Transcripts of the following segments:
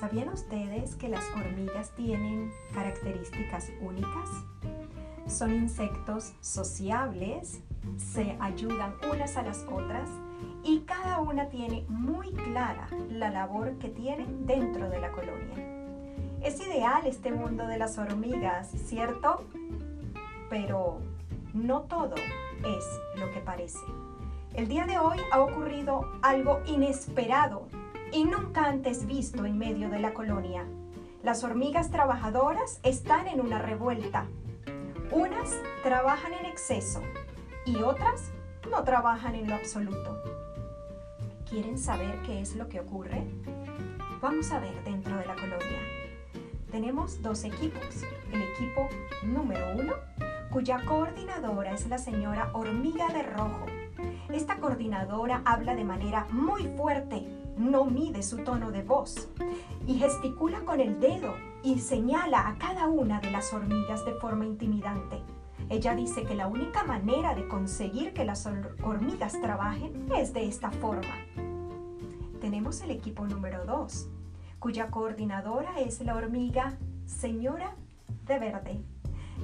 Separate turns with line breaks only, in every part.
¿Sabían ustedes que las hormigas tienen características únicas? Son insectos sociables, se ayudan unas a las otras y cada una tiene muy clara la labor que tiene dentro de la colonia. Es ideal este mundo de las hormigas, ¿cierto? Pero no todo es lo que parece. El día de hoy ha ocurrido algo inesperado y nunca antes visto en medio de la colonia. Las hormigas trabajadoras están en una revuelta. Unas trabajan en exceso y otras no trabajan en lo absoluto. ¿Quieren saber qué es lo que ocurre? Vamos a ver dentro de la colonia. Tenemos dos equipos. El equipo número uno, cuya coordinadora es la señora Hormiga de Rojo. Esta coordinadora habla de manera muy fuerte no mide su tono de voz y gesticula con el dedo y señala a cada una de las hormigas de forma intimidante. Ella dice que la única manera de conseguir que las hormigas trabajen es de esta forma. Tenemos el equipo número 2, cuya coordinadora es la hormiga Señora de Verde.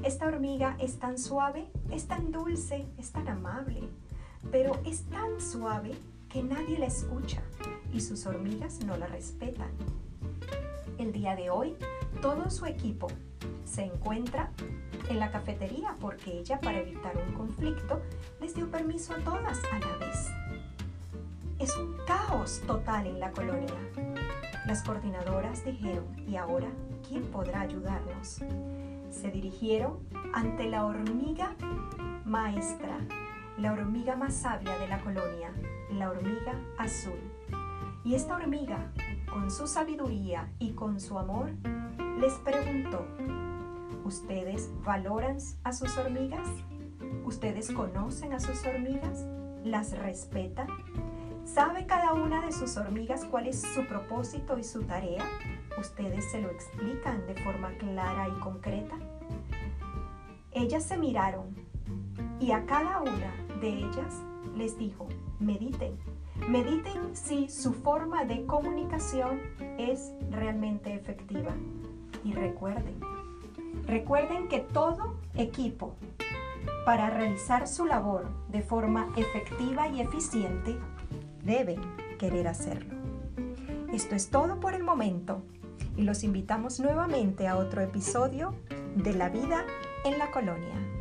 Esta hormiga es tan suave, es tan dulce, es tan amable, pero es tan suave que nadie la escucha y sus hormigas no la respetan. El día de hoy, todo su equipo se encuentra en la cafetería porque ella, para evitar un conflicto, les dio permiso a todas a la vez. Es un caos total en la colonia. Las coordinadoras dijeron, ¿y ahora quién podrá ayudarnos? Se dirigieron ante la hormiga maestra, la hormiga más sabia de la colonia, la hormiga azul. Y esta hormiga, con su sabiduría y con su amor, les preguntó, ¿ustedes valoran a sus hormigas? ¿Ustedes conocen a sus hormigas? ¿Las respetan? ¿Sabe cada una de sus hormigas cuál es su propósito y su tarea? ¿Ustedes se lo explican de forma clara y concreta? Ellas se miraron y a cada una de ellas les dijo, mediten Mediten si su forma de comunicación es realmente efectiva. Y recuerden, recuerden que todo equipo, para realizar su labor de forma efectiva y eficiente, debe querer hacerlo. Esto es todo por el momento y los invitamos nuevamente a otro episodio de La vida en la colonia.